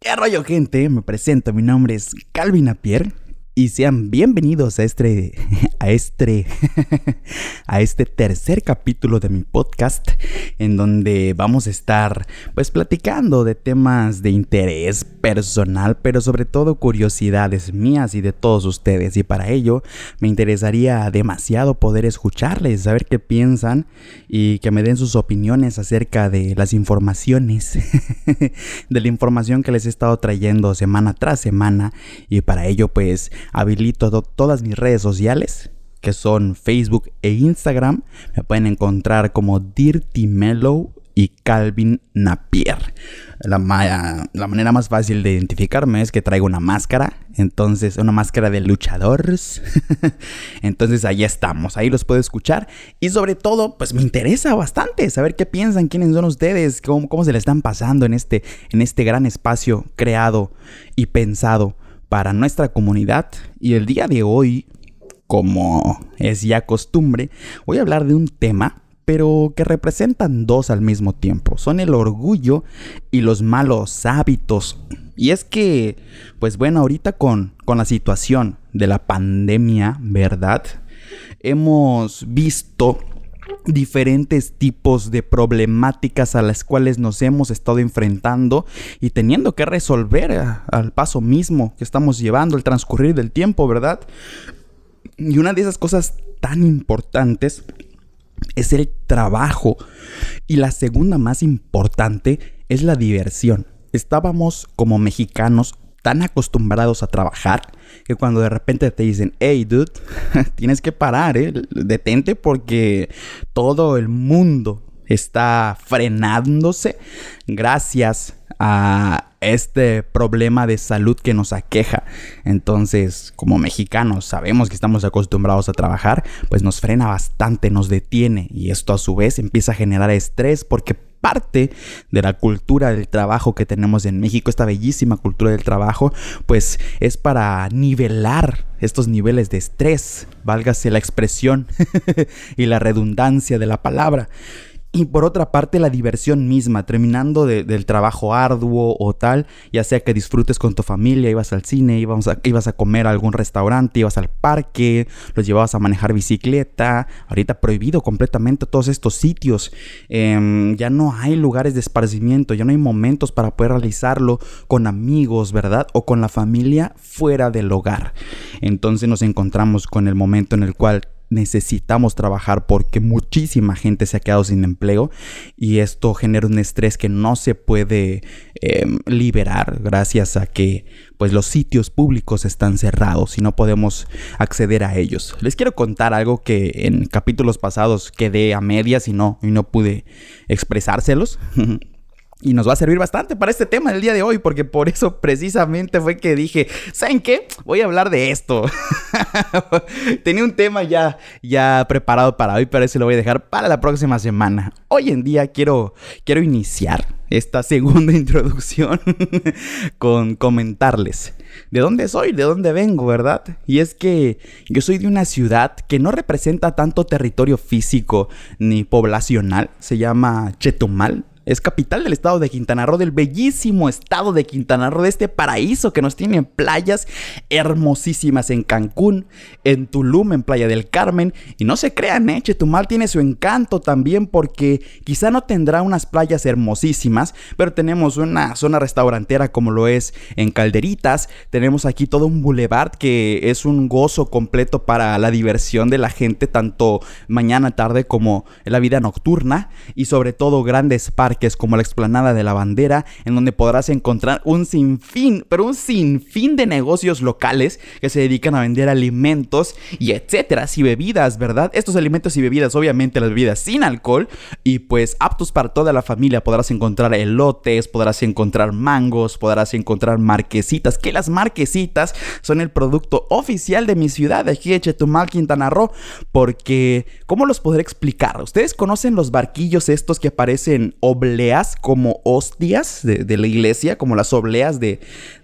¿Qué rollo gente? Me presento, mi nombre es Calvin Apier y sean bienvenidos a este a este a este tercer capítulo de mi podcast en donde vamos a estar pues platicando de temas de interés personal, pero sobre todo curiosidades mías y de todos ustedes. Y para ello me interesaría demasiado poder escucharles, saber qué piensan y que me den sus opiniones acerca de las informaciones de la información que les he estado trayendo semana tras semana. Y para ello pues habilito todas mis redes sociales, que son Facebook e Instagram. Me pueden encontrar como Dirty Mellow y Calvin Napier. La, la, manera más fácil de identificarme es que traigo una máscara, entonces una máscara de luchadores. entonces ahí estamos, ahí los puedo escuchar y sobre todo pues me interesa bastante saber qué piensan, quiénes son ustedes, cómo, cómo se le están pasando en este, en este gran espacio creado y pensado para nuestra comunidad y el día de hoy, como es ya costumbre, voy a hablar de un tema pero que representan dos al mismo tiempo. Son el orgullo y los malos hábitos. Y es que, pues bueno, ahorita con, con la situación de la pandemia, ¿verdad? Hemos visto diferentes tipos de problemáticas a las cuales nos hemos estado enfrentando y teniendo que resolver al paso mismo que estamos llevando, el transcurrir del tiempo, ¿verdad? Y una de esas cosas tan importantes es el trabajo. Y la segunda más importante es la diversión. Estábamos como mexicanos tan acostumbrados a trabajar que cuando de repente te dicen, hey dude, tienes que parar, ¿eh? detente porque todo el mundo está frenándose gracias a este problema de salud que nos aqueja. Entonces, como mexicanos sabemos que estamos acostumbrados a trabajar, pues nos frena bastante, nos detiene y esto a su vez empieza a generar estrés porque parte de la cultura del trabajo que tenemos en México, esta bellísima cultura del trabajo, pues es para nivelar estos niveles de estrés, válgase la expresión y la redundancia de la palabra. Y por otra parte, la diversión misma, terminando del trabajo arduo o tal, ya sea que disfrutes con tu familia, ibas al cine, ibas a, ibas a comer a algún restaurante, ibas al parque, los llevabas a manejar bicicleta, ahorita prohibido completamente todos estos sitios, em, ya no hay lugares de esparcimiento, ya no hay momentos para poder realizarlo con amigos, ¿verdad? O con la familia fuera del hogar. Entonces nos encontramos con el momento en el cual necesitamos trabajar porque muchísima gente se ha quedado sin empleo y esto genera un estrés que no se puede em, liberar gracias a que pues los sitios públicos están cerrados y no podemos acceder a ellos. Les quiero contar algo que en capítulos pasados quedé a medias y no, y no pude expresárselos. Y nos va a servir bastante para este tema del día de hoy, porque por eso precisamente fue que dije, ¿saben qué? Voy a hablar de esto. Tenía un tema ya, ya preparado para hoy, pero ese lo voy a dejar para la próxima semana. Hoy en día quiero, quiero iniciar esta segunda introducción con comentarles de dónde soy, de dónde vengo, ¿verdad? Y es que yo soy de una ciudad que no representa tanto territorio físico ni poblacional, se llama Chetumal, es capital del estado de Quintana Roo, del bellísimo estado de Quintana Roo, de este paraíso que nos tiene playas hermosísimas en Cancún, en Tulum, en Playa del Carmen. Y no se crean, ¿eh? Chetumal tiene su encanto también porque quizá no tendrá unas playas hermosísimas, pero tenemos una zona restaurantera como lo es en Calderitas. Tenemos aquí todo un boulevard que es un gozo completo para la diversión de la gente, tanto mañana, tarde como en la vida nocturna. Y sobre todo grandes parques que es como la explanada de la bandera, en donde podrás encontrar un sinfín, pero un sinfín de negocios locales que se dedican a vender alimentos y etcétera, y bebidas, ¿verdad? Estos alimentos y bebidas, obviamente las bebidas sin alcohol y pues aptos para toda la familia. Podrás encontrar elotes, podrás encontrar mangos, podrás encontrar marquesitas, que las marquesitas son el producto oficial de mi ciudad, de aquí de Chetumal, Quintana Roo, porque ¿cómo los podré explicar? Ustedes conocen los barquillos estos que aparecen oblatos obleas como hostias de, la iglesia, como las obleas de,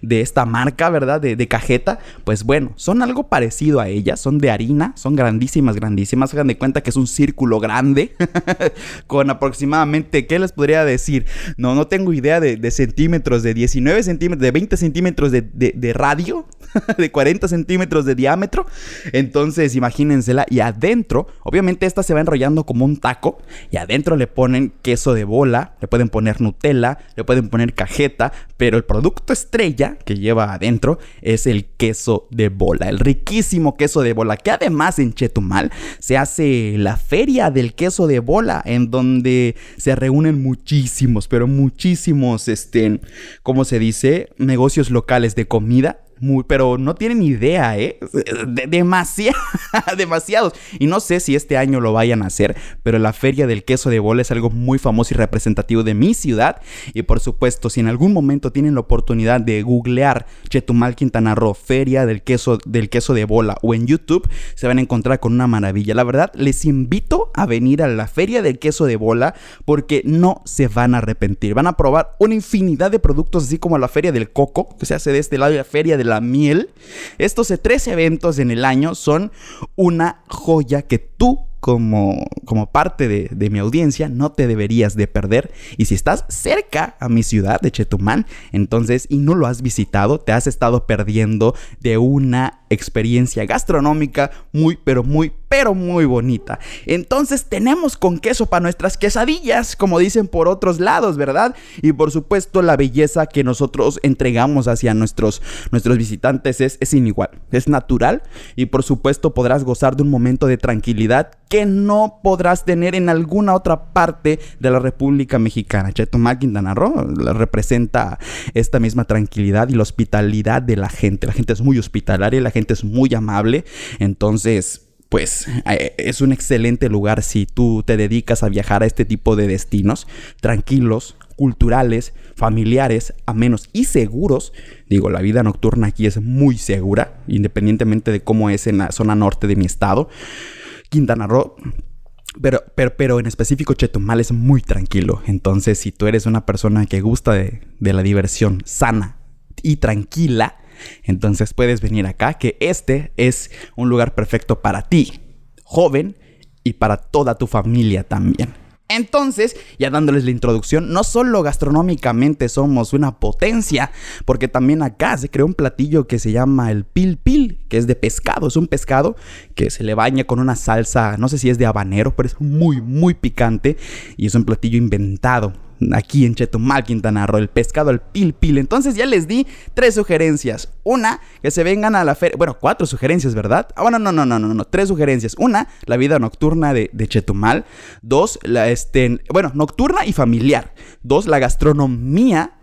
esta marca, ¿verdad? De, de, cajeta. Pues bueno, son algo parecido a ellas, son de harina, son grandísimas, grandísimas. Hagan de cuenta que es un círculo grande con aproximadamente, ¿qué les podría decir? No, no tengo idea de, centímetros, de 19 centímetros, de 20 centímetros de, radio, de 40 centímetros de diámetro. Entonces, imagínensela. Y adentro, obviamente esta se va enrollando como un taco. Y adentro le ponen queso de bola, le pueden poner Nutella, le pueden poner cajeta. Pero el producto estrella que lleva adentro es el queso de bola. El riquísimo queso de bola. Que además en Chetumal se hace la feria del queso de bola. En donde se reúnen muchísimos, pero muchísimos, este, ¿cómo se dice? Negocios locales de comida pero no tienen idea, ¿eh? demasiado, demasiados. Y no sé si este año lo vayan a hacer, pero la feria del queso de bola es algo muy famoso y representativo de mi ciudad. Y por supuesto, si en algún momento tienen la oportunidad de googlear Chetumal Quintana Roo, feria del queso, del queso de bola o en YouTube, se van a encontrar con una maravilla. La verdad, les invito a venir a la feria del queso de bola porque no se van a arrepentir. Van a probar una infinidad de productos, así como la feria del coco, que se hace de este lado, y la feria de la miel. Estos tres eventos en el año son una joya que tú como, como parte de, de, mi audiencia no te deberías de perder. Y si estás cerca a mi ciudad de Chetumal, entonces y no lo has visitado, te has estado perdiendo de una experiencia gastronómica muy, pero muy, pero muy bonita. Entonces tenemos con queso para nuestras quesadillas, como dicen por otros lados, ¿verdad? Y por supuesto la belleza que nosotros entregamos hacia nuestros, nuestros visitantes es, es inigual, es natural y por supuesto podrás gozar de un momento de tranquilidad que no podrás tener en alguna otra parte de la República Mexicana. Chetumal, Quintana Roo representa esta misma tranquilidad y la hospitalidad de la gente. La gente es muy hospitalaria, la gente es muy amable. Entonces, pues eh, es un excelente lugar si tú te dedicas a viajar a este tipo de destinos tranquilos, culturales, familiares, amenos y seguros. Digo, la vida nocturna aquí es muy segura, independientemente de cómo es en la zona norte de mi estado. Quintana Roo pero, pero, pero, en específico Chetumal es muy tranquilo. Entonces, si tú eres una persona que gusta de, de, la diversión sana y tranquila, entonces puedes venir acá, que este es un lugar perfecto para ti, joven, y para toda tu familia también. Entonces, ya dándoles la introducción, no solo gastronómicamente somos una potencia, porque también acá se creó un platillo que se llama el pil pil, que es de pescado, es un pescado que se le baña con una salsa, no sé si es de habanero, pero es muy, muy picante y es un platillo inventado aquí en Chetumal, Quintana Roo, el pescado al pil pil. Entonces ya les di tres sugerencias. Una, que se vengan a la feria. Bueno, cuatro sugerencias, ¿verdad? Ah, bueno, no, no, no, no, no, tres sugerencias. Una, la vida nocturna de, de Chetumal. Dos, la este, bueno, nocturna y familiar. Dos, la gastronomía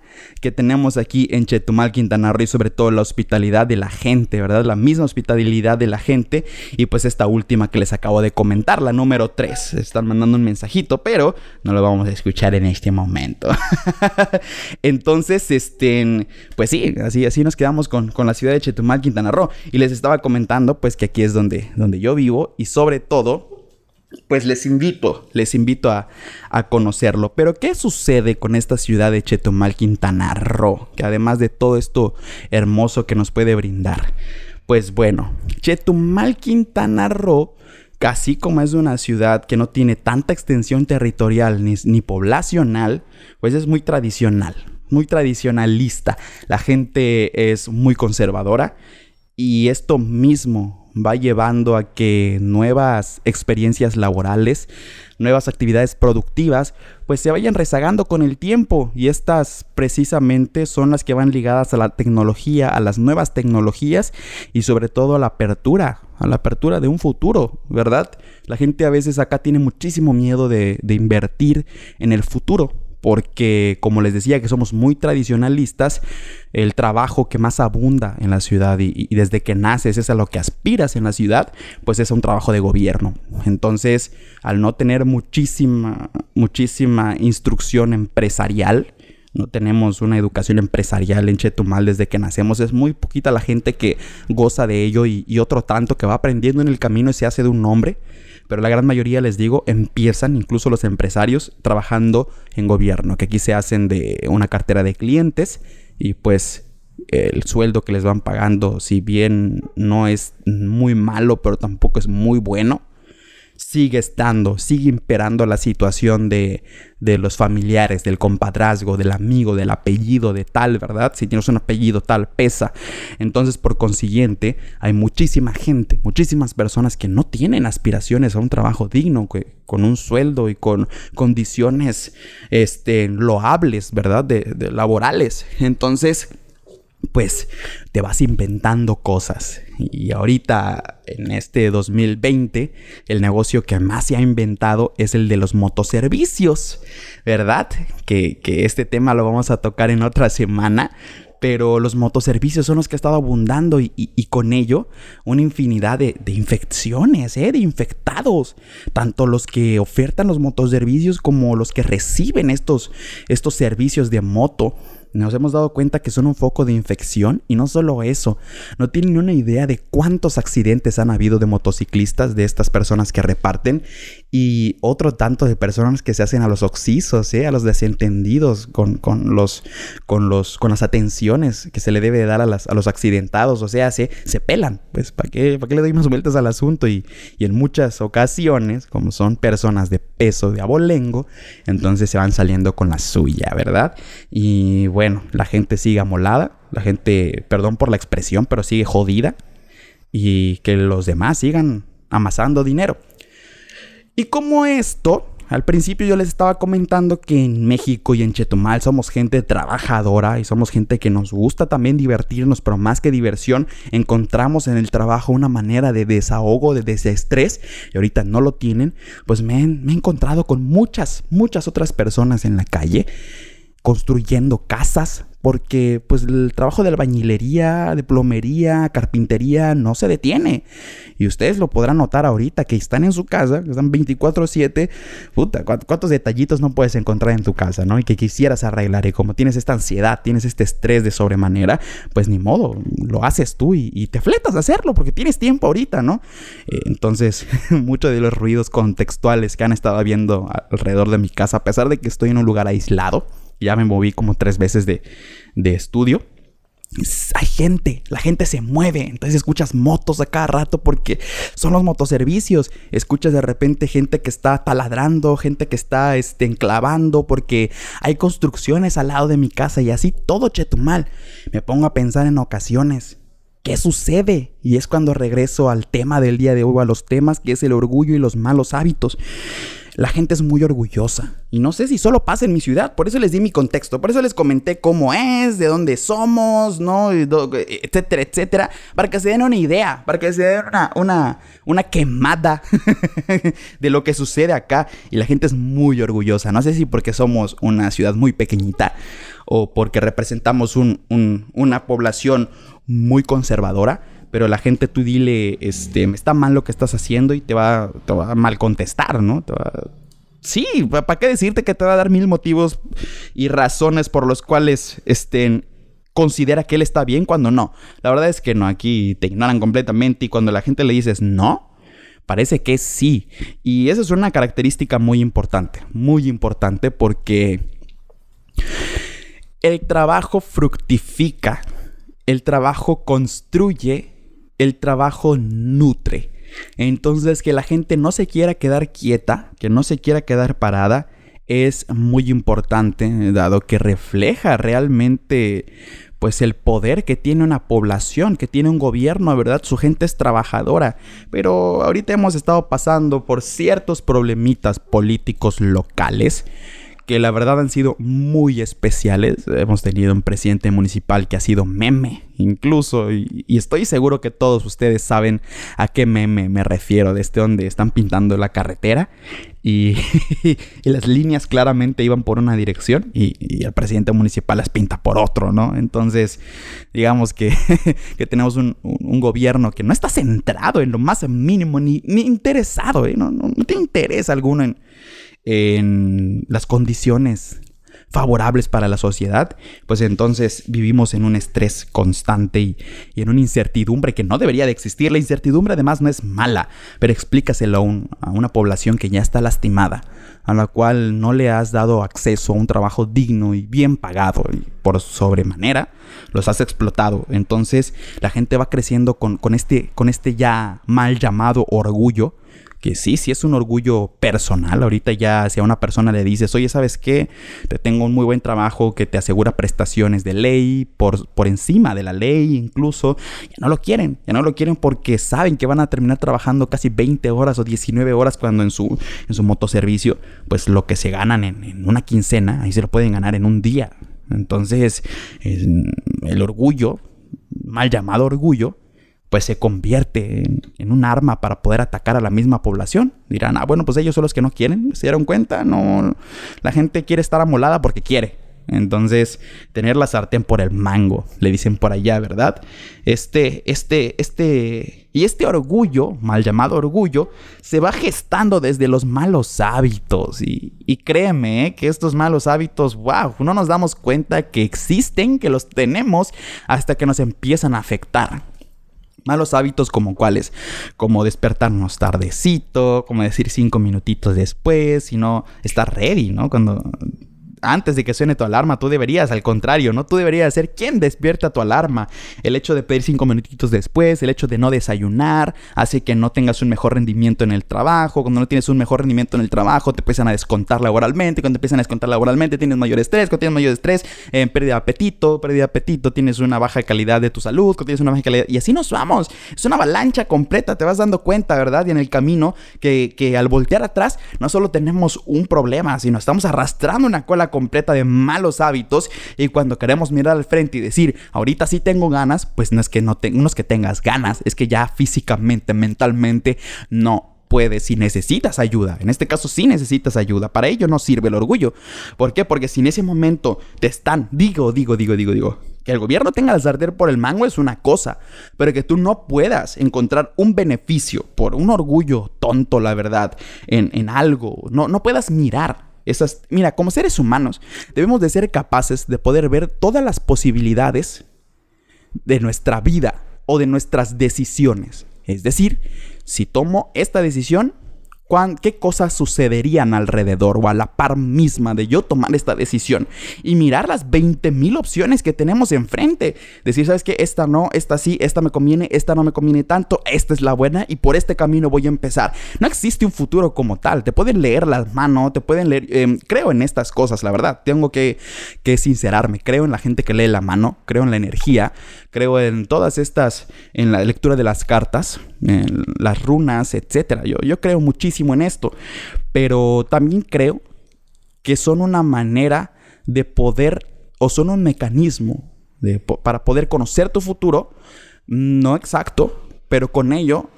que tenemos aquí en Chetumal, Quintana Roo y sobre todo la hospitalidad de la gente, ¿verdad? La misma hospitalidad de la gente y pues esta última que les acabo de comentar, la número 3. Están mandando un mensajito, pero no lo vamos a escuchar en este momento. Entonces, este, pues sí, así, así nos quedamos con, con, la ciudad de Chetumal, Quintana Roo y les estaba comentando pues que aquí es donde, donde yo vivo y sobre todo pues les invito, les invito a, conocerlo. Pero ¿qué sucede con esta ciudad de Chetumal, Quintana Roo? Que además de todo esto hermoso que nos puede brindar. Pues bueno, Chetumal, Quintana Roo, casi como es una ciudad que no tiene tanta extensión territorial ni, ni poblacional, pues es muy tradicional, muy tradicionalista. La gente es muy conservadora y esto mismo va llevando a que nuevas experiencias laborales, nuevas actividades productivas, pues se vayan rezagando con el tiempo y estas precisamente son las que van ligadas a la tecnología, a las nuevas tecnologías y sobre todo a la apertura, a la apertura de un futuro, ¿verdad? La gente a veces acá tiene muchísimo miedo de, de invertir en el futuro porque como les decía que somos muy tradicionalistas, el trabajo que más abunda en la ciudad y, desde que naces es a lo que aspiras en la ciudad, pues es un trabajo de gobierno. Entonces, al no tener muchísima, muchísima instrucción empresarial, no tenemos una educación empresarial en Chetumal desde que nacemos. Es muy poquita la gente que goza de ello y, y, otro tanto que va aprendiendo en el camino y se hace de un hombre. Pero la gran mayoría, les digo, empiezan, incluso los empresarios, trabajando en gobierno, que aquí se hacen de una cartera de clientes y pues el sueldo que les van pagando, si bien no es muy malo, pero tampoco es muy bueno, sigue estando, sigue imperando la situación de, de, los familiares, del compadrazgo, del amigo, del apellido de tal, ¿verdad? Si tienes un apellido tal, pesa. Entonces, por consiguiente, hay muchísima gente, muchísimas personas que no tienen aspiraciones a un trabajo digno, con un sueldo y con condiciones este, loables, ¿verdad? De, de laborales. Entonces, pues te vas inventando cosas. Y ahorita, en este 2020, el negocio que más se ha inventado es el de los motoservicios, ¿verdad? Que, este tema lo vamos a tocar en otra semana. Pero los motoservicios son los que ha estado abundando y, con ello una infinidad de, infecciones, ¿eh? de infectados. Tanto los que ofertan los motoservicios como los que reciben estos, estos servicios de moto nos hemos dado cuenta que son un foco de infección y no solo eso, no tienen una idea de cuántos accidentes han habido de motociclistas de estas personas que reparten y otro tanto de personas que se hacen a los oxisos, ¿eh? a los desentendidos con, los, con, los, con las atenciones que se le debe dar a, a los accidentados, o sea, se, se pelan, pues ¿para qué, ¿para qué le doy más vueltas al asunto? Y, y en muchas ocasiones, como son personas de peso de abolengo, entonces se van saliendo con la suya, ¿verdad? Y bueno, la gente sigue amolada, la gente, perdón por la expresión, pero sigue jodida y que los demás sigan amasando dinero. Y como esto, al principio yo les estaba comentando que en México y en Chetumal somos gente trabajadora y somos gente que nos gusta también divertirnos, pero más que diversión, encontramos en el trabajo una manera de desahogo, de desestrés, y ahorita no lo tienen, pues me, me he encontrado con muchas, muchas otras personas en la calle construyendo casas, porque pues el trabajo de albañilería, de plomería, carpintería no se detiene. Y ustedes lo podrán notar ahorita que están en su casa, que están 24/7, puta, cuántos detallitos no puedes encontrar en tu casa, ¿no? Y que quisieras arreglar y como tienes esta ansiedad, tienes este estrés de sobremanera, pues ni modo, lo haces tú y, te fletas a hacerlo porque tienes tiempo ahorita, ¿no? Eh, entonces, muchos de los ruidos contextuales que han estado habiendo alrededor de mi casa, a pesar de que estoy en un lugar aislado, ya me moví como tres veces de, estudio. Hay gente, la gente se mueve, entonces escuchas motos a cada rato porque son los motoservicios. Escuchas de repente gente que está taladrando, gente que está este, enclavando porque hay construcciones al lado de mi casa y así todo chetumal. Me pongo a pensar en ocasiones. ¿Qué sucede? Y es cuando regreso al tema del día de hoy, a los temas que es el orgullo y los malos hábitos la gente es muy orgullosa. Y no sé si solo pasa en mi ciudad, por eso les di mi contexto, por eso les comenté cómo es, de dónde somos, ¿no? Etcétera, etcétera, para que se den una idea, para que se den una, una, quemada de lo que sucede acá. Y la gente es muy orgullosa. No sé si porque somos una ciudad muy pequeñita o porque representamos una población muy conservadora pero la gente tú dile, este, está mal lo que estás haciendo y te va, te va a mal contestar, ¿no? Sí, ¿para qué decirte que te va a dar mil motivos y razones por los cuales este, considera que él está bien cuando no? La verdad es que no, aquí te ignoran completamente y cuando la gente le dices no, parece que sí. Y esa es una característica muy importante, muy importante porque el trabajo fructifica, el trabajo construye el trabajo nutre. Entonces, que la gente no se quiera quedar quieta, que no se quiera quedar parada, es muy importante, dado que refleja realmente pues el poder que tiene una población, que tiene un gobierno, ¿verdad? Su gente es trabajadora. Pero ahorita hemos estado pasando por ciertos problemitas políticos locales que la verdad han sido muy especiales. Hemos tenido un presidente municipal que ha sido meme, incluso, y, estoy seguro que todos ustedes saben a qué meme me refiero, desde donde están pintando la carretera y, las líneas claramente iban por una dirección y, el presidente municipal las pinta por otro, ¿no? Entonces, digamos que, tenemos un, gobierno que no está centrado en lo más mínimo ni, interesado, ¿eh? no, no tiene interés alguno en en las condiciones favorables para la sociedad, pues entonces vivimos en un estrés constante y, en una incertidumbre que no debería de existir. La incertidumbre además no es mala, pero explícaselo a, a una población que ya está lastimada, a la cual no le has dado acceso a un trabajo digno y bien pagado y por sobremanera, los has explotado. Entonces la gente va creciendo con, con, este, con este ya mal llamado orgullo que sí, sí es un orgullo personal. Ahorita ya si a una persona le dices, oye, ¿sabes qué? Te tengo un muy buen trabajo que te asegura prestaciones de ley, por, por encima de la ley incluso, ya no lo quieren, ya no lo quieren porque saben que van a terminar trabajando casi 20 horas o 19 horas cuando en su, en su motoservicio, pues lo que se ganan en, en una quincena, ahí se lo pueden ganar en un día. Entonces, el orgullo, mal llamado orgullo, pues se convierte en, un arma para poder atacar a la misma población. Dirán, ah, bueno, pues ellos son los que no quieren, ¿se dieron cuenta? No, la gente quiere estar amolada porque quiere. Entonces, tener la sartén por el mango, le dicen por allá, ¿verdad? Este, este, este, y este orgullo, mal llamado orgullo, se va gestando desde los malos hábitos. Y, y créeme ¿eh? que estos malos hábitos, wow, no nos damos cuenta que existen, que los tenemos, hasta que nos empiezan a afectar. Malos hábitos como cuáles, como despertarnos tardecito, como decir cinco minutitos después, sino estar ready, ¿no? Cuando antes de que suene tu alarma, tú deberías, al contrario, ¿no? Tú deberías ser quien despierta tu alarma. El hecho de pedir cinco minutitos después, el hecho de no desayunar, hace que no tengas un mejor rendimiento en el trabajo. Cuando no tienes un mejor rendimiento en el trabajo, te empiezan a descontar laboralmente. Cuando te empiezan a descontar laboralmente, tienes mayor estrés. Cuando tienes mayor estrés, eh, pérdida de apetito, pérdida de apetito, tienes una baja calidad de tu salud, cuando tienes una baja calidad. Y así nos vamos. Es una avalancha completa, te vas dando cuenta, ¿verdad? Y en el camino que, que al voltear atrás, no solo tenemos un problema, sino estamos arrastrando una cola completa de malos hábitos y cuando queremos mirar al frente y decir, ahorita sí tengo ganas, pues no es que no, es que tengas ganas, es que ya físicamente, mentalmente no puedes si necesitas ayuda. En este caso sí necesitas ayuda. Para ello no sirve el orgullo. ¿Por qué? Porque si en ese momento te están, digo, digo, digo, digo, digo, que el gobierno tenga el sartén por el mango es una cosa, pero que tú no puedas encontrar un beneficio por un orgullo tonto, la verdad, en, en algo, no, no puedas mirar esas, mira, como seres humanos debemos de ser capaces de poder ver todas las posibilidades de nuestra vida o de nuestras decisiones. Es decir, si tomo esta decisión, qué cosas sucederían alrededor o a la par misma de yo tomar esta decisión y mirar las 20 mil opciones que tenemos enfrente. Decir, ¿sabes qué? Esta no, esta sí, esta me conviene, esta no me conviene tanto, esta es la buena y por este camino voy a empezar. No existe un futuro como tal. Te pueden leer las manos, te pueden leer. Em, creo en estas cosas, la verdad. Tengo que, que sincerarme. Creo en la gente que lee la mano, creo en la energía, creo en todas estas, en la lectura de las cartas, las runas, etc. Yo, yo creo muchísimo en esto, pero también creo que son una manera de poder o son un mecanismo de, para poder conocer tu futuro, no exacto, pero con ello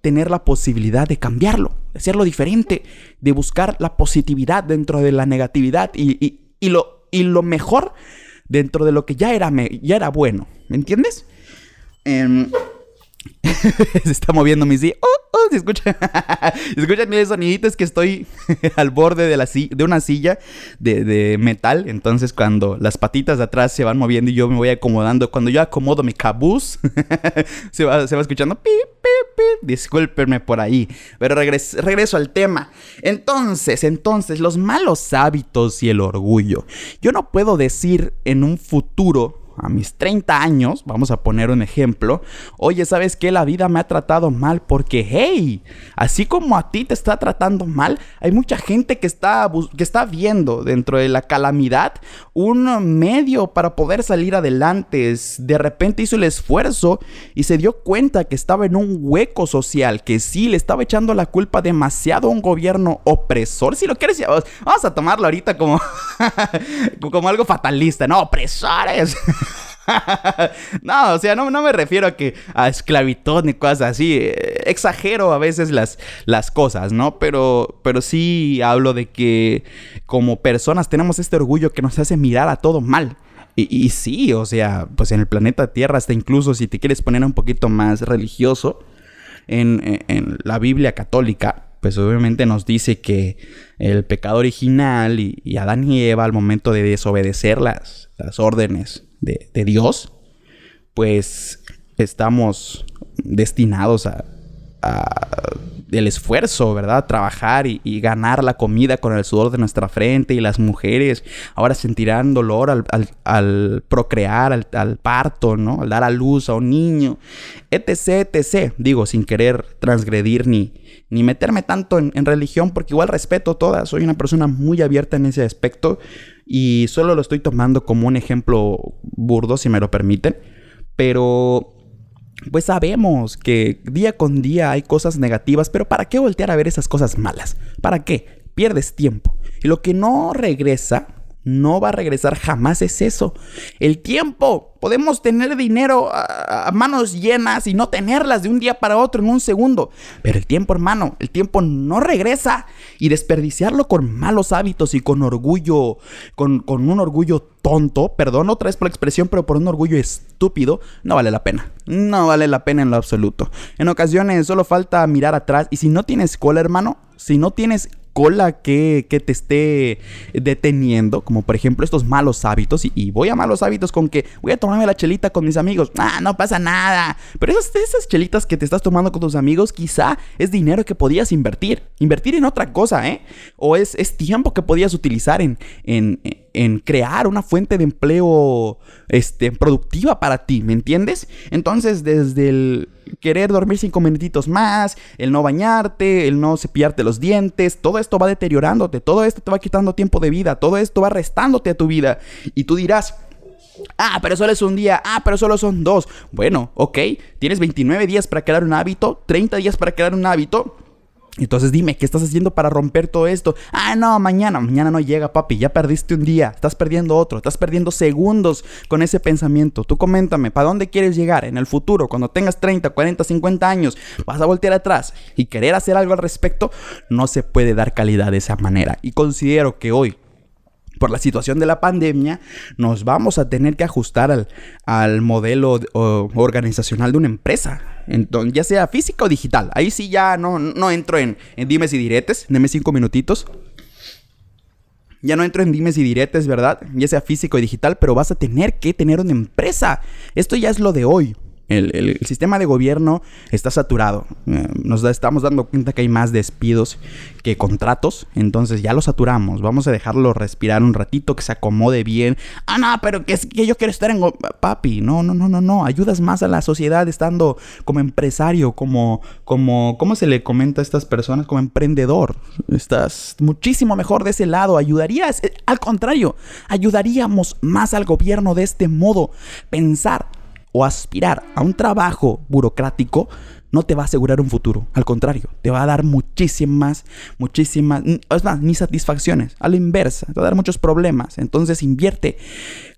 tener la posibilidad de cambiarlo, de hacerlo diferente, de buscar la positividad dentro de la negatividad y, lo, y lo mejor dentro de lo que ya era, ya era bueno. ¿Me entiendes? Em, se está moviendo mi silla. Oh, oh, se escucha. Escuchan mis soniditos que estoy al borde de, la de una silla de, metal. Entonces, cuando las patitas de atrás se van moviendo y yo me voy acomodando, cuando yo acomodo mi cabuz, se, va, se va escuchando. Pip, pip, pip. Discúlpenme por ahí. Pero regreso, regreso al tema. Entonces, entonces, los malos hábitos y el orgullo. Yo no puedo decir en un futuro a mis 30 años, vamos a poner un ejemplo, oye, ¿sabes qué? La vida me ha tratado mal porque, hey, así como a ti te está tratando mal, hay mucha gente que está, que está viendo dentro de la calamidad un medio para poder salir adelante. De repente hizo el esfuerzo y se dio cuenta que estaba en un hueco social, que sí, le estaba echando la culpa demasiado a un gobierno opresor. Si lo quieres, vamos a tomarlo ahorita como, como algo fatalista, no, opresores. no, o sea, no, no, me refiero a que a esclavitud ni cosas así. Exagero a veces las, cosas, ¿no? Pero, pero sí hablo de que como personas tenemos este orgullo que nos hace mirar a todo mal. Y, sí, o sea, pues en el planeta Tierra, hasta incluso si te quieres poner un poquito más religioso, en, la Biblia católica, pues obviamente nos dice que el pecado original y, Adán y Eva al momento de desobedecer las órdenes de, de Dios, pues estamos destinados a, del esfuerzo, ¿verdad? Trabajar y, ganar la comida con el sudor de nuestra frente y las mujeres ahora sentirán dolor al, procrear, al, parto, ¿no? Al dar a luz a un niño, etc, etc. Digo, sin querer transgredir ni, ni meterme tanto en, en religión porque igual respeto todas, soy una persona muy abierta en ese aspecto y solo lo estoy tomando como un ejemplo burdo, si me lo permiten, pero pues sabemos que día con día hay cosas negativas, pero ¿para qué voltear a ver esas cosas malas? ¿Para qué? Pierdes tiempo. Y lo que no regresa, no va a regresar jamás es eso. El tiempo. Podemos tener dinero a, manos llenas y no tenerlas de un día para otro en un segundo. Pero el tiempo, hermano, el tiempo no regresa. Y desperdiciarlo con malos hábitos y con orgullo, con, con un orgullo tonto, perdón otra vez por la expresión, pero por un orgullo estúpido, no vale la pena. No vale la pena en lo absoluto. En ocasiones solo falta mirar atrás. Y si no tienes cola, hermano, si no tienes cola que, te esté deteniendo, como por ejemplo estos malos hábitos, y, voy a malos hábitos con que voy a tomarme la chelita con mis amigos, ah, no pasa nada, pero esas, esas chelitas que te estás tomando con tus amigos, quizá es dinero que podías invertir, invertir en otra cosa, ¿eh? O es, es tiempo que podías utilizar en, en, en crear una fuente de empleo este, productiva para ti, ¿me entiendes? Entonces, desde el querer dormir cinco minutitos más, el no bañarte, el no cepillarte los dientes, todo esto va deteriorándote, todo esto te va quitando tiempo de vida, todo esto va restándote a tu vida. Y tú dirás, Ah, pero solo es un día. Ah, pero solo son dos. Bueno, ok. Tienes 29 días para crear un hábito, 30 días para crear un hábito. Entonces dime, ¿qué estás haciendo para romper todo esto? Ah, no, mañana, mañana no llega, papi, ya perdiste un día, estás perdiendo otro, estás perdiendo segundos con ese pensamiento. Tú coméntame, ¿para dónde quieres llegar en el futuro? Cuando tengas 30, 40, 50 años, vas a voltear atrás y querer hacer algo al respecto, no se puede dar calidad de esa manera. Y considero que hoy, por la situación de la pandemia, nos vamos a tener que ajustar al, al modelo organizacional de una empresa. Entonces, ya sea física o digital. Ahí sí ya no, no entro en, en dimes y diretes. Deme cinco minutitos. Ya no entro en dimes y diretes, ¿verdad? Ya sea físico o digital, pero vas a tener que tener una empresa. Esto ya es lo de hoy. El, sistema de gobierno está saturado. Eh, nos estamos dando cuenta que hay más despidos que contratos. Entonces ya lo saturamos. Vamos a dejarlo respirar un ratito, que se acomode bien. Ah, no, pero que, es, que yo quiero estar en... Papi, no, no, no, no, no. Ayudas más a la sociedad estando como empresario, como, como, ¿cómo se le comenta a estas personas? Como emprendedor. Estás muchísimo mejor de ese lado. Ayudarías, eh, al contrario, ayudaríamos más al gobierno de este modo. Pensar o aspirar a un trabajo burocrático no te va a asegurar un futuro. Al contrario, te va a dar muchísimas, muchísimas, es más, ni satisfacciones. A la inversa, te va a dar muchos problemas. Entonces invierte,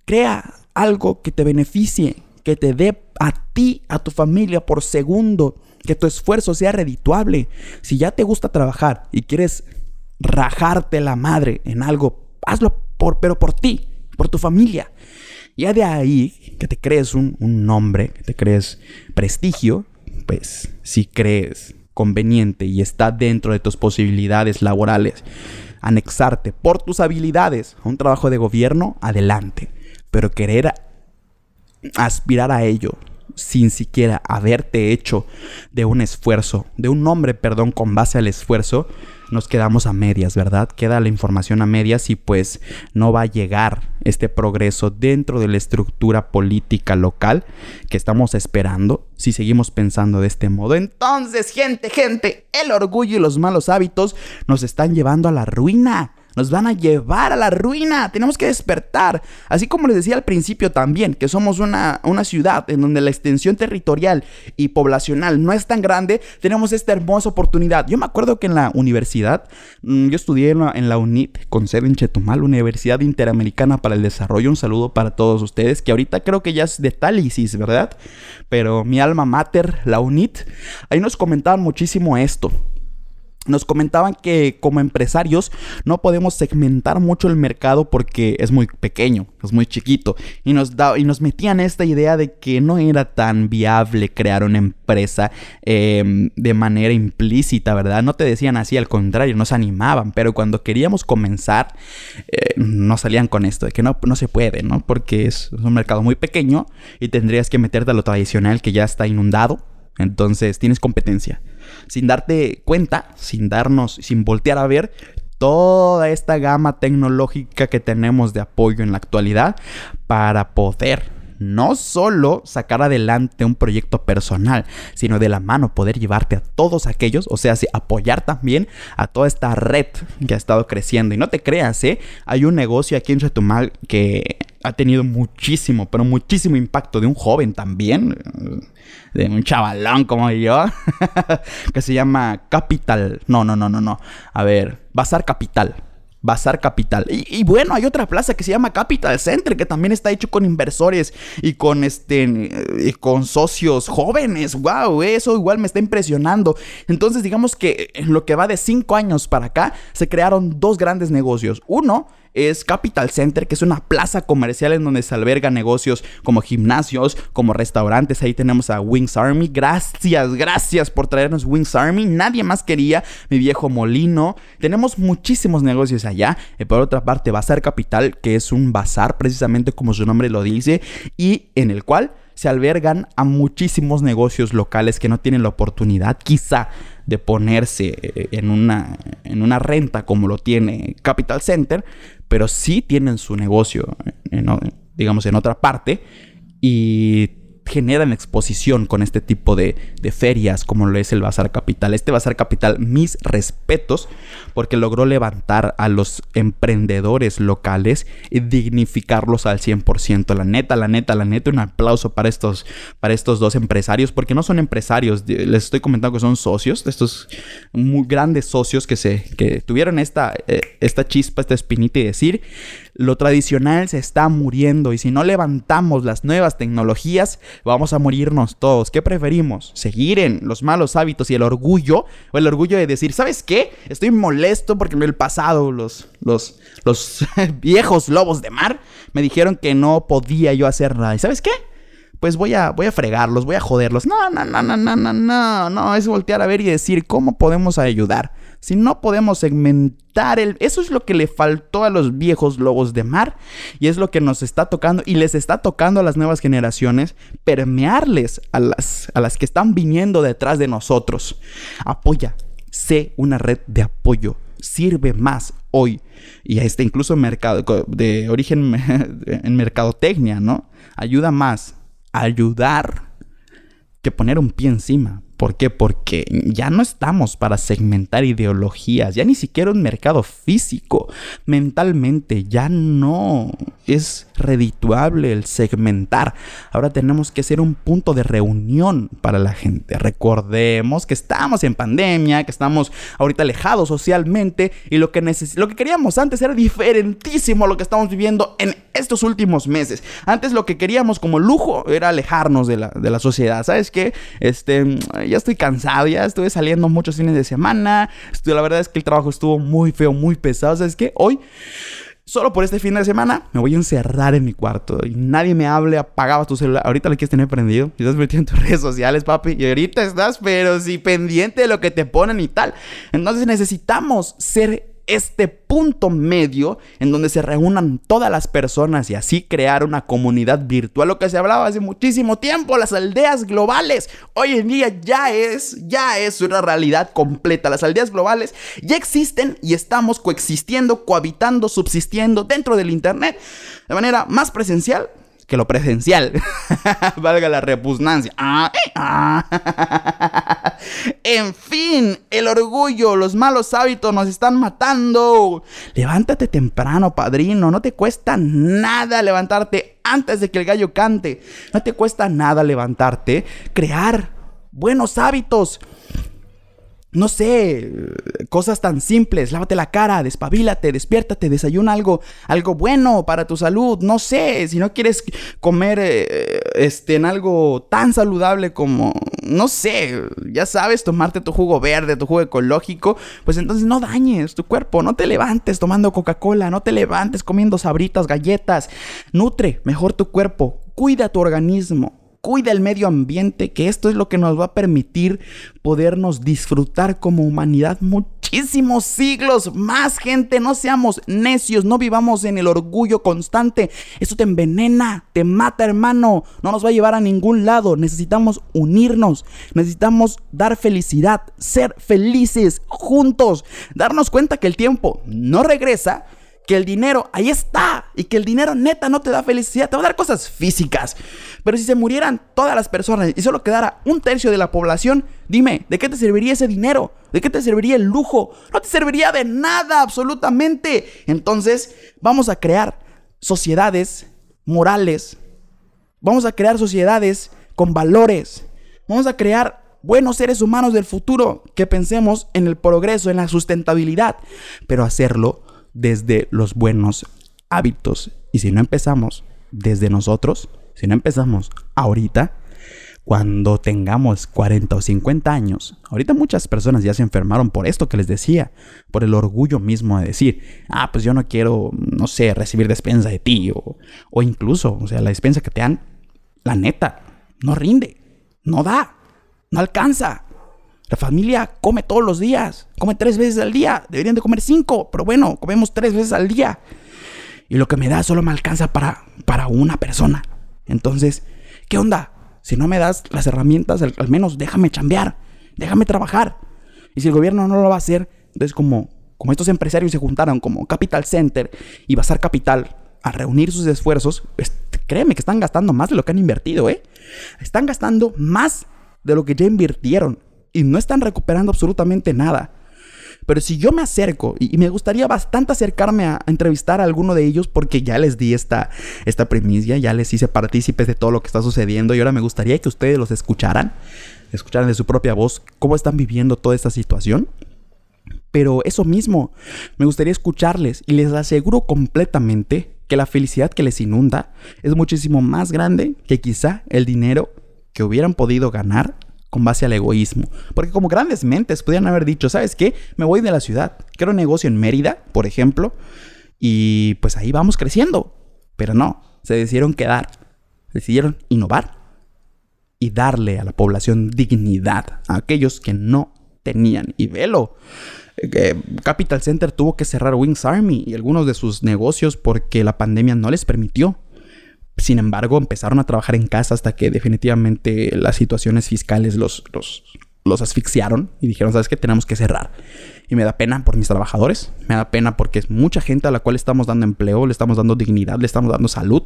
crea algo que te beneficie, que te dé a ti, a tu familia por segundo, que tu esfuerzo sea redituable. Si ya te gusta trabajar y quieres rajarte la madre en algo, hazlo por, pero por ti, por tu familia. Ya de ahí, que te crees un, nombre, que te crees prestigio, pues si crees conveniente y está dentro de tus posibilidades laborales, anexarte por tus habilidades a un trabajo de gobierno, adelante. Pero querer aspirar a ello sin siquiera haberte hecho de un esfuerzo, de un nombre, perdón, con base al esfuerzo, nos quedamos a medias, ¿verdad? Queda la información a medias y pues no va a llegar este progreso dentro de la estructura política local que estamos esperando si seguimos pensando de este modo. Entonces, gente, gente, el orgullo y los malos hábitos nos están llevando a la ruina nos van a llevar a la ruina. Tenemos que despertar. Así como les decía al principio también, que somos una, una ciudad en donde la extensión territorial y poblacional no es tan grande, tenemos esta hermosa oportunidad. Yo me acuerdo que en la universidad, mm, yo estudié en la, en la UNIT, con sede en Chetumal, Universidad Interamericana para el Desarrollo. Un saludo para todos ustedes, que ahorita creo que ya es de Talisis, ¿verdad? Pero mi alma mater, la UNIT, ahí nos comentaban muchísimo esto nos comentaban que como empresarios no podemos segmentar mucho el mercado porque es muy pequeño, es muy chiquito. Y nos, da, y nos metían esta idea de que no era tan viable crear una empresa em, de manera implícita, ¿verdad? No te decían así, al contrario, nos animaban. Pero cuando queríamos comenzar, eh, nos salían con esto, de que no, no se puede, ¿no? Porque es un mercado muy pequeño y tendrías que meterte a lo tradicional que ya está inundado. Entonces tienes competencia sin darte cuenta, sin darnos, sin voltear a ver toda esta gama tecnológica que tenemos de apoyo en la actualidad para poder no solo sacar adelante un proyecto personal, sino de la mano poder llevarte a todos aquellos, o sea, apoyar también a toda esta red que ha estado creciendo. Y no te creas, ¿eh? Hay un negocio aquí en Chetumal que ha tenido muchísimo, pero muchísimo impacto de un joven también, de un chavalón como yo, que se llama Capital. No, no, no, no, no. A ver, Bazar Capital. Bazar Capital. Y, bueno, hay otra plaza que se llama Capital Center, que también está hecho con inversores y con este y con socios jóvenes. Wow, eso igual me está impresionando. Entonces, digamos que en lo que va de cinco años para acá, se crearon dos grandes negocios. Uno es Capital Center, que es una plaza comercial en donde se albergan negocios como gimnasios, como restaurantes. Ahí tenemos a Wings Army. Gracias, gracias por traernos Wings Army. Nadie más quería mi viejo molino. Tenemos muchísimos negocios allá. Y por otra parte, Bazar Capital, que es un bazar, precisamente como su nombre lo dice, y en el cual se albergan a muchísimos negocios locales que no tienen la oportunidad quizá de ponerse eh, en una, en una renta como lo tiene Capital Center, pero sí tienen su negocio, digamos, en otra parte y generan exposición con este tipo de, ferias como lo es el Bazar Capital. Este Bazar Capital, mis respetos, porque logró levantar a los emprendedores locales y dignificarlos al 100%. La neta, la neta, la neta, un aplauso para estos, para estos dos empresarios, porque no son empresarios, les estoy comentando que son socios, estos muy grandes socios que, se, que tuvieron esta, eh, esta chispa, esta espinita y decir, lo tradicional se está muriendo y si no levantamos las nuevas tecnologías, vamos a morirnos todos. ¿Qué preferimos? ¿Seguir en los malos hábitos y el orgullo? ¿O el orgullo de decir, ¿sabes qué? Estoy molesto porque en el pasado los, los, los viejos lobos de mar me dijeron que no podía yo hacer nada. ¿Y sabes qué? pues voy a, voy a fregarlos, voy a joderlos. No, no, no, no, no, no, no, no, es voltear a ver y decir cómo podemos ayudar si no podemos segmentar el... Eso es lo que le faltó a los viejos lobos de mar y es lo que nos está tocando y les está tocando a las nuevas generaciones permearles a las, a las que están viniendo detrás de nosotros. Apoya, sé una red de apoyo sirve más hoy y este incluso mercado de origen en mercadotecnia, ¿no? Ayuda más a ayudar que poner un pie encima. ¿Por qué? Porque ya no estamos para segmentar ideologías, ya ni siquiera un mercado físico. Mentalmente ya no es redituable el segmentar. Ahora tenemos que ser un punto de reunión para la gente. Recordemos que estamos en pandemia, que estamos ahorita alejados socialmente y lo que, lo que queríamos antes era diferentísimo a lo que estamos viviendo en estos últimos meses. Antes lo que queríamos como lujo era alejarnos de la, de la sociedad. ¿Sabes qué? Este ya estoy cansado, ya estuve saliendo muchos fines de semana. la verdad es que el trabajo estuvo muy feo, muy pesado. ¿Sabes qué? Hoy, solo por este fin de semana, me voy a encerrar en mi cuarto y nadie me hable. Apagaba tu celular. Ahorita lo quieres tener prendido estás metido en tus redes sociales, papi. Y ahorita estás, pero sí pendiente de lo que te ponen y tal. Entonces necesitamos ser este punto medio en donde se reúnan todas las personas y así crear una comunidad virtual, lo que se hablaba hace muchísimo tiempo, las aldeas globales. Hoy en día ya es, ya es una realidad completa. Las aldeas globales ya existen y estamos coexistiendo, cohabitando, subsistiendo dentro del Internet de manera más presencial que lo presencial. Valga la repugnancia. Ah, eh, ah. en fin, el orgullo, los malos hábitos nos están matando. Levántate temprano, padrino. No te cuesta nada levantarte antes de que el gallo cante. No te cuesta nada levantarte. Crear buenos hábitos no sé, cosas tan simples, lávate la cara, despabilate, despiértate, desayuna algo, algo bueno para tu salud, no sé, si no quieres comer eh, este, en algo tan saludable como no sé, ya sabes, tomarte tu jugo verde, tu jugo ecológico, pues entonces no dañes tu cuerpo, no te levantes tomando Coca-Cola, no te levantes comiendo sabritas, galletas. Nutre mejor tu cuerpo, cuida tu organismo cuida el medio ambiente, que esto es lo que nos va a permitir podernos disfrutar como humanidad muchísimos siglos más, gente. No seamos necios, no vivamos en el orgullo constante. Esto te envenena, te mata, hermano. No nos va a llevar a ningún lado. Necesitamos unirnos, necesitamos dar felicidad, ser felices juntos, darnos cuenta que el tiempo no regresa que el dinero ahí está y que el dinero neta no te da felicidad, te va a dar cosas físicas. Pero si se murieran todas las personas y solo quedara un tercio de la población, dime, ¿de qué te serviría ese dinero? ¿De qué te serviría el lujo? No te serviría de nada absolutamente. Entonces, vamos a crear sociedades morales. Vamos a crear sociedades con valores. Vamos a crear buenos seres humanos del futuro que pensemos en el progreso, en la sustentabilidad, pero hacerlo desde los buenos hábitos. Y si no empezamos desde nosotros, si no empezamos ahorita, cuando tengamos 40 o 50 años, ahorita muchas personas ya se enfermaron por esto que les decía, por el orgullo mismo de decir, ah, pues yo no quiero, no sé, recibir despensa de ti, o, o incluso, o sea, la despensa que te dan, la neta, no rinde, no da, no alcanza. La familia come todos los días, come tres veces al día, deberían de comer cinco, pero bueno, comemos tres veces al día. Y lo que me da solo me alcanza para, para una persona. Entonces, ¿qué onda? Si no me das las herramientas, al, menos déjame chambear, déjame trabajar. Y si el gobierno no lo va a hacer, entonces como, como estos empresarios se juntaron como Capital Center y Bazar Capital a reunir sus esfuerzos, pues, créeme que están gastando más de lo que han invertido, ¿eh? Están gastando más de lo que ya invirtieron y no están recuperando absolutamente nada. Pero si yo me acerco, y, me gustaría bastante acercarme a, entrevistar a alguno de ellos porque ya les di esta, esta primicia, ya les hice partícipes de todo lo que está sucediendo y ahora me gustaría que ustedes los escucharan, escucharan de su propia voz cómo están viviendo toda esta situación. Pero eso mismo, me gustaría escucharles y les aseguro completamente que la felicidad que les inunda es muchísimo más grande que quizá el dinero que hubieran podido ganar con base al egoísmo. Porque como grandes mentes podrían haber dicho, ¿sabes qué? Me voy de la ciudad, quiero un negocio en Mérida, por ejemplo, y pues ahí vamos creciendo. Pero no, se decidieron quedar, decidieron innovar y darle a la población dignidad a aquellos que no tenían. Y velo. Eh, Capital Center tuvo que cerrar Wings Army y algunos de sus negocios porque la pandemia no les permitió sin embargo, empezaron a trabajar en casa hasta que definitivamente las situaciones fiscales los, los, los asfixiaron y dijeron, ¿sabes qué? Tenemos que cerrar. Y me da pena por mis trabajadores, me da pena porque es mucha gente a la cual estamos dando empleo, le estamos dando dignidad, le estamos dando salud,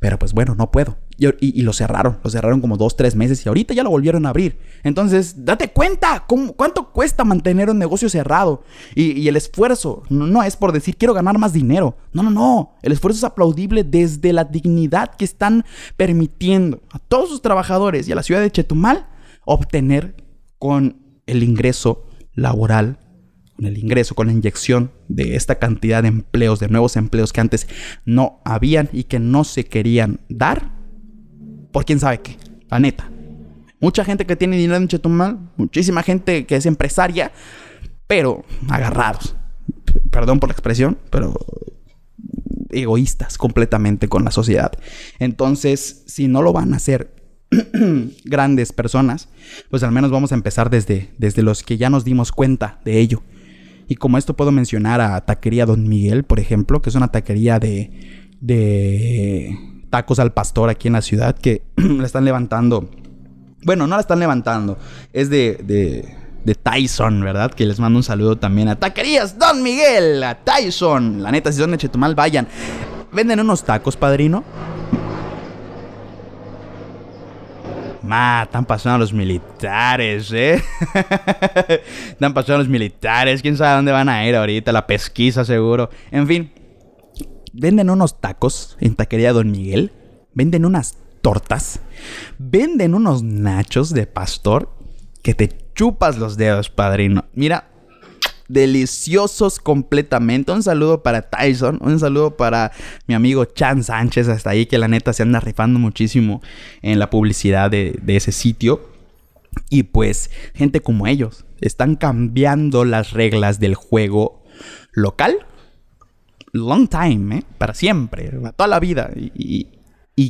pero pues bueno, no puedo. Y, lo cerraron, lo cerraron como dos, tres meses y ahorita ya lo volvieron a abrir. Entonces, date cuenta cuánto cuesta mantener un negocio cerrado. Y, el esfuerzo no, no es por decir quiero ganar más dinero. No, no, no. El esfuerzo es aplaudible desde la dignidad que están permitiendo a todos sus trabajadores y a la ciudad de Chetumal obtener con el ingreso laboral, con el ingreso, con la inyección de esta cantidad de empleos, de nuevos empleos que antes no habían y que no se querían dar, por quién sabe qué, la neta. Mucha gente que tiene dinero en Chetumal, muchísima gente que es empresaria, pero agarrados. Perdón por la expresión, pero egoístas completamente con la sociedad. Entonces, si no lo van a hacer grandes personas, pues al menos vamos a empezar desde, desde los que ya nos dimos cuenta de ello. Y como esto puedo mencionar a Taquería Don Miguel, por ejemplo, que es una taquería de, de tacos al pastor aquí en la ciudad, que la están levantando. Bueno, no la están levantando, es de, de, de Tyson, ¿verdad? Que les mando un saludo también a Taquerías Don Miguel, a Tyson. La neta, si son de Chetumal, vayan. Venden unos tacos, padrino Ma, están pasando los militares, ¿eh? están pasando los militares. ¿Quién sabe dónde van a ir ahorita? La pesquisa, seguro. En fin, venden unos tacos en taquería Don Miguel. Venden unas tortas. Venden unos nachos de pastor que te chupas los dedos, padrino. Mira, deliciosos completamente. Un saludo para Tyson, un saludo para mi amigo Chan Sánchez hasta ahí, que la neta se anda rifando muchísimo en la publicidad de, ese sitio. Y pues gente como ellos están cambiando las reglas del juego local. Long time, ¿eh? Para siempre, para toda la vida. Y,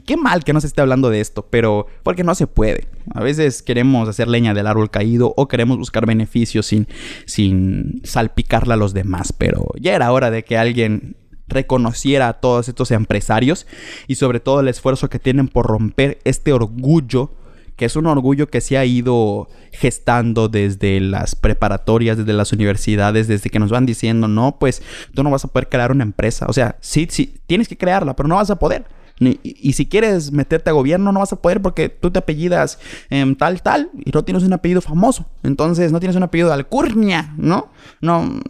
qué mal que no se esté hablando de esto, pero porque no se puede. A veces queremos hacer leña del árbol caído o queremos buscar beneficios sin, sin salpicarla a los demás, pero ya era hora de que alguien reconociera a todos estos empresarios y sobre todo el esfuerzo que tienen por romper este orgullo que es un orgullo que se ha ido gestando desde las preparatorias, desde las universidades, desde que nos van diciendo, no, pues tú no vas a poder crear una empresa. O sea, sí, sí, tienes que crearla, pero no vas a poder y, si quieres meterte a gobierno, no vas a poder porque tú te apellidas em, tal, tal, y no tienes un apellido famoso. Entonces, no tienes un apellido de alcurnia, ¿no? No,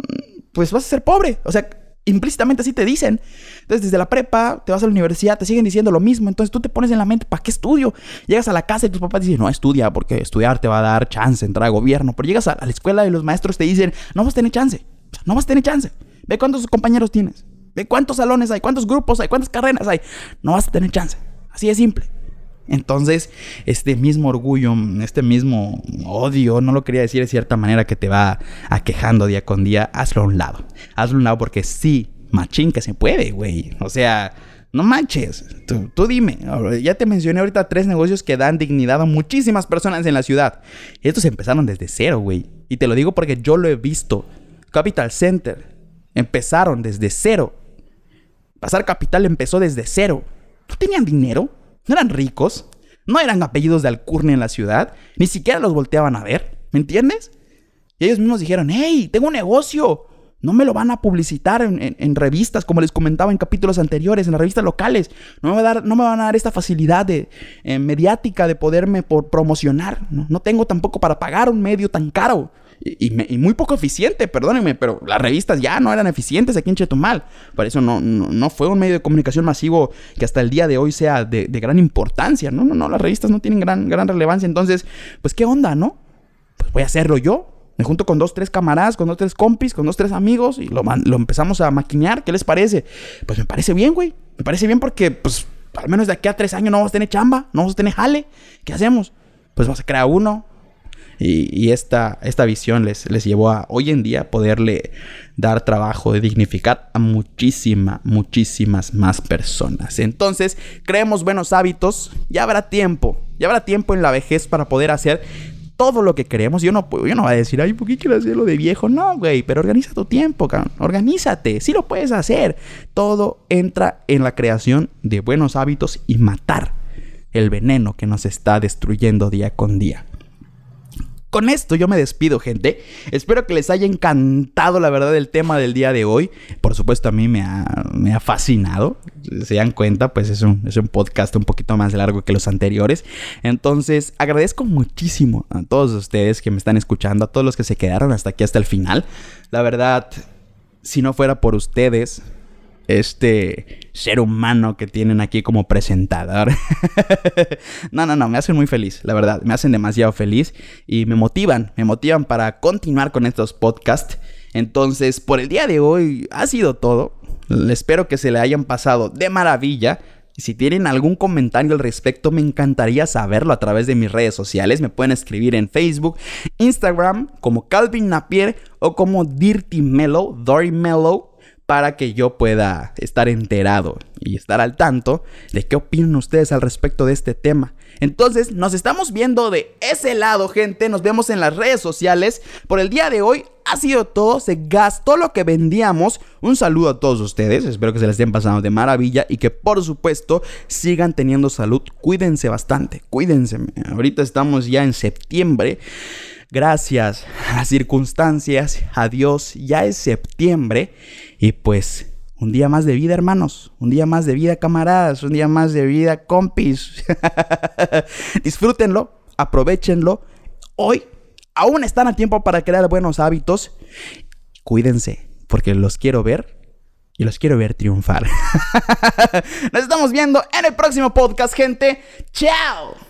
pues vas a ser pobre. O sea, implícitamente así te dicen. Entonces, desde la prepa, te vas a la universidad, te siguen diciendo lo mismo. Entonces, tú te pones en la mente, ¿para qué estudio? Llegas a la casa y tus papás dicen, no, estudia, porque estudiar te va a dar chance, entrar a gobierno. Pero llegas a la escuela y los maestros te dicen, no vas a tener chance. No vas a tener chance. Ve cuántos compañeros tienes. Ve cuántos salones hay, cuántos grupos hay, cuántas carreras hay. No vas a tener chance. Así de simple. Entonces, este mismo orgullo, este mismo odio, no lo quería decir de cierta manera que te va aquejando día con día, hazlo a un lado. Hazlo a un lado porque sí, machín que se puede, güey. O sea, no manches. Tú, tú, dime. Ya te mencioné ahorita tres negocios que dan dignidad a muchísimas personas en la ciudad. Estos empezaron desde cero, güey. Y te lo digo porque yo lo he visto. Capital Center, Empezaron desde cero. Pasar Capital empezó desde cero. No tenían dinero, no eran ricos, no eran apellidos de alcurnia en la ciudad, ni siquiera los volteaban a ver, ¿me entiendes? Y ellos mismos dijeron, hey, tengo un negocio, no me lo van a publicitar en, revistas, como les comentaba en capítulos anteriores, en las revistas locales. No me, dar, no me van a dar esta facilidad de, eh, mediática de poderme por promocionar. ¿no? no tengo tampoco para pagar un medio tan caro. Y, muy poco eficiente, perdónenme, pero las revistas ya no eran eficientes aquí en Chetumal. Por eso no, no, fue un medio de comunicación masivo que hasta el día de hoy sea de, gran importancia. No, no, no, las revistas no tienen gran, gran relevancia. Entonces, pues, ¿qué onda, no? Pues voy a hacerlo yo. Me junto con dos, tres camaradas, con dos, tres compis, con dos, tres amigos y lo, lo empezamos a maquinear. ¿Qué les parece? Pues me parece bien, güey. Me parece bien porque, pues, al menos de aquí a tres años no vamos a tener chamba, no vamos a tener jale. ¿Qué hacemos? Pues vamos a crear uno, y, esta, esta visión les, les llevó a hoy en día poderle dar trabajo de dignificar a muchísimas, muchísimas más personas. Entonces, creemos buenos hábitos, ya habrá tiempo, ya habrá tiempo en la vejez para poder hacer todo lo que queremos. Yo no, yo no voy a decir, ay, ¿por qué quiero hacerlo de viejo? No, güey, pero organiza tu tiempo, cabrón. Organízate, sí lo puedes hacer. Todo entra en la creación de buenos hábitos y matar el veneno que nos está destruyendo día con día. Con esto yo me despido, gente. Espero que les haya encantado la verdad el tema del día de hoy. Por supuesto, a mí me ha, me ha fascinado. Se dan cuenta, pues es un, es un podcast un poquito más largo que los anteriores. Entonces, agradezco muchísimo a todos ustedes que me están escuchando, a todos los que se quedaron hasta aquí, hasta el final. La verdad, si no fuera por ustedes, este ser humano que tienen aquí como presentador. no, no, no, me hacen muy feliz, la verdad, me hacen demasiado feliz y me motivan, me motivan para continuar con estos podcasts. Entonces, por el día de hoy ha sido todo. Espero que se le hayan pasado de maravilla. Si tienen algún comentario al respecto, me encantaría saberlo a través de mis redes sociales. Me pueden escribir en Facebook, Instagram, como Calvin Napier o como Dirty Mellow, Dory Mellow para que yo pueda estar enterado y estar al tanto de qué opinan ustedes al respecto de este tema. Entonces, nos estamos viendo de ese lado, gente. Nos vemos en las redes sociales. Por el día de hoy ha sido todo. Se gastó lo que vendíamos. Un saludo a todos ustedes. Espero que se les estén pasando de maravilla y que, por supuesto, sigan teniendo salud. Cuídense bastante. Cuídense. Ahorita estamos ya en septiembre. Gracias a las circunstancias, a Dios, ya es septiembre y pues un día más de vida, hermanos. Un día más de vida, camaradas. Un día más de vida, compis. Disfrútenlo, aprovechenlo. Hoy aún están a tiempo para crear buenos hábitos. Cuídense, porque los quiero ver y los quiero ver triunfar. Nos estamos viendo en el próximo podcast, gente. ¡Chao!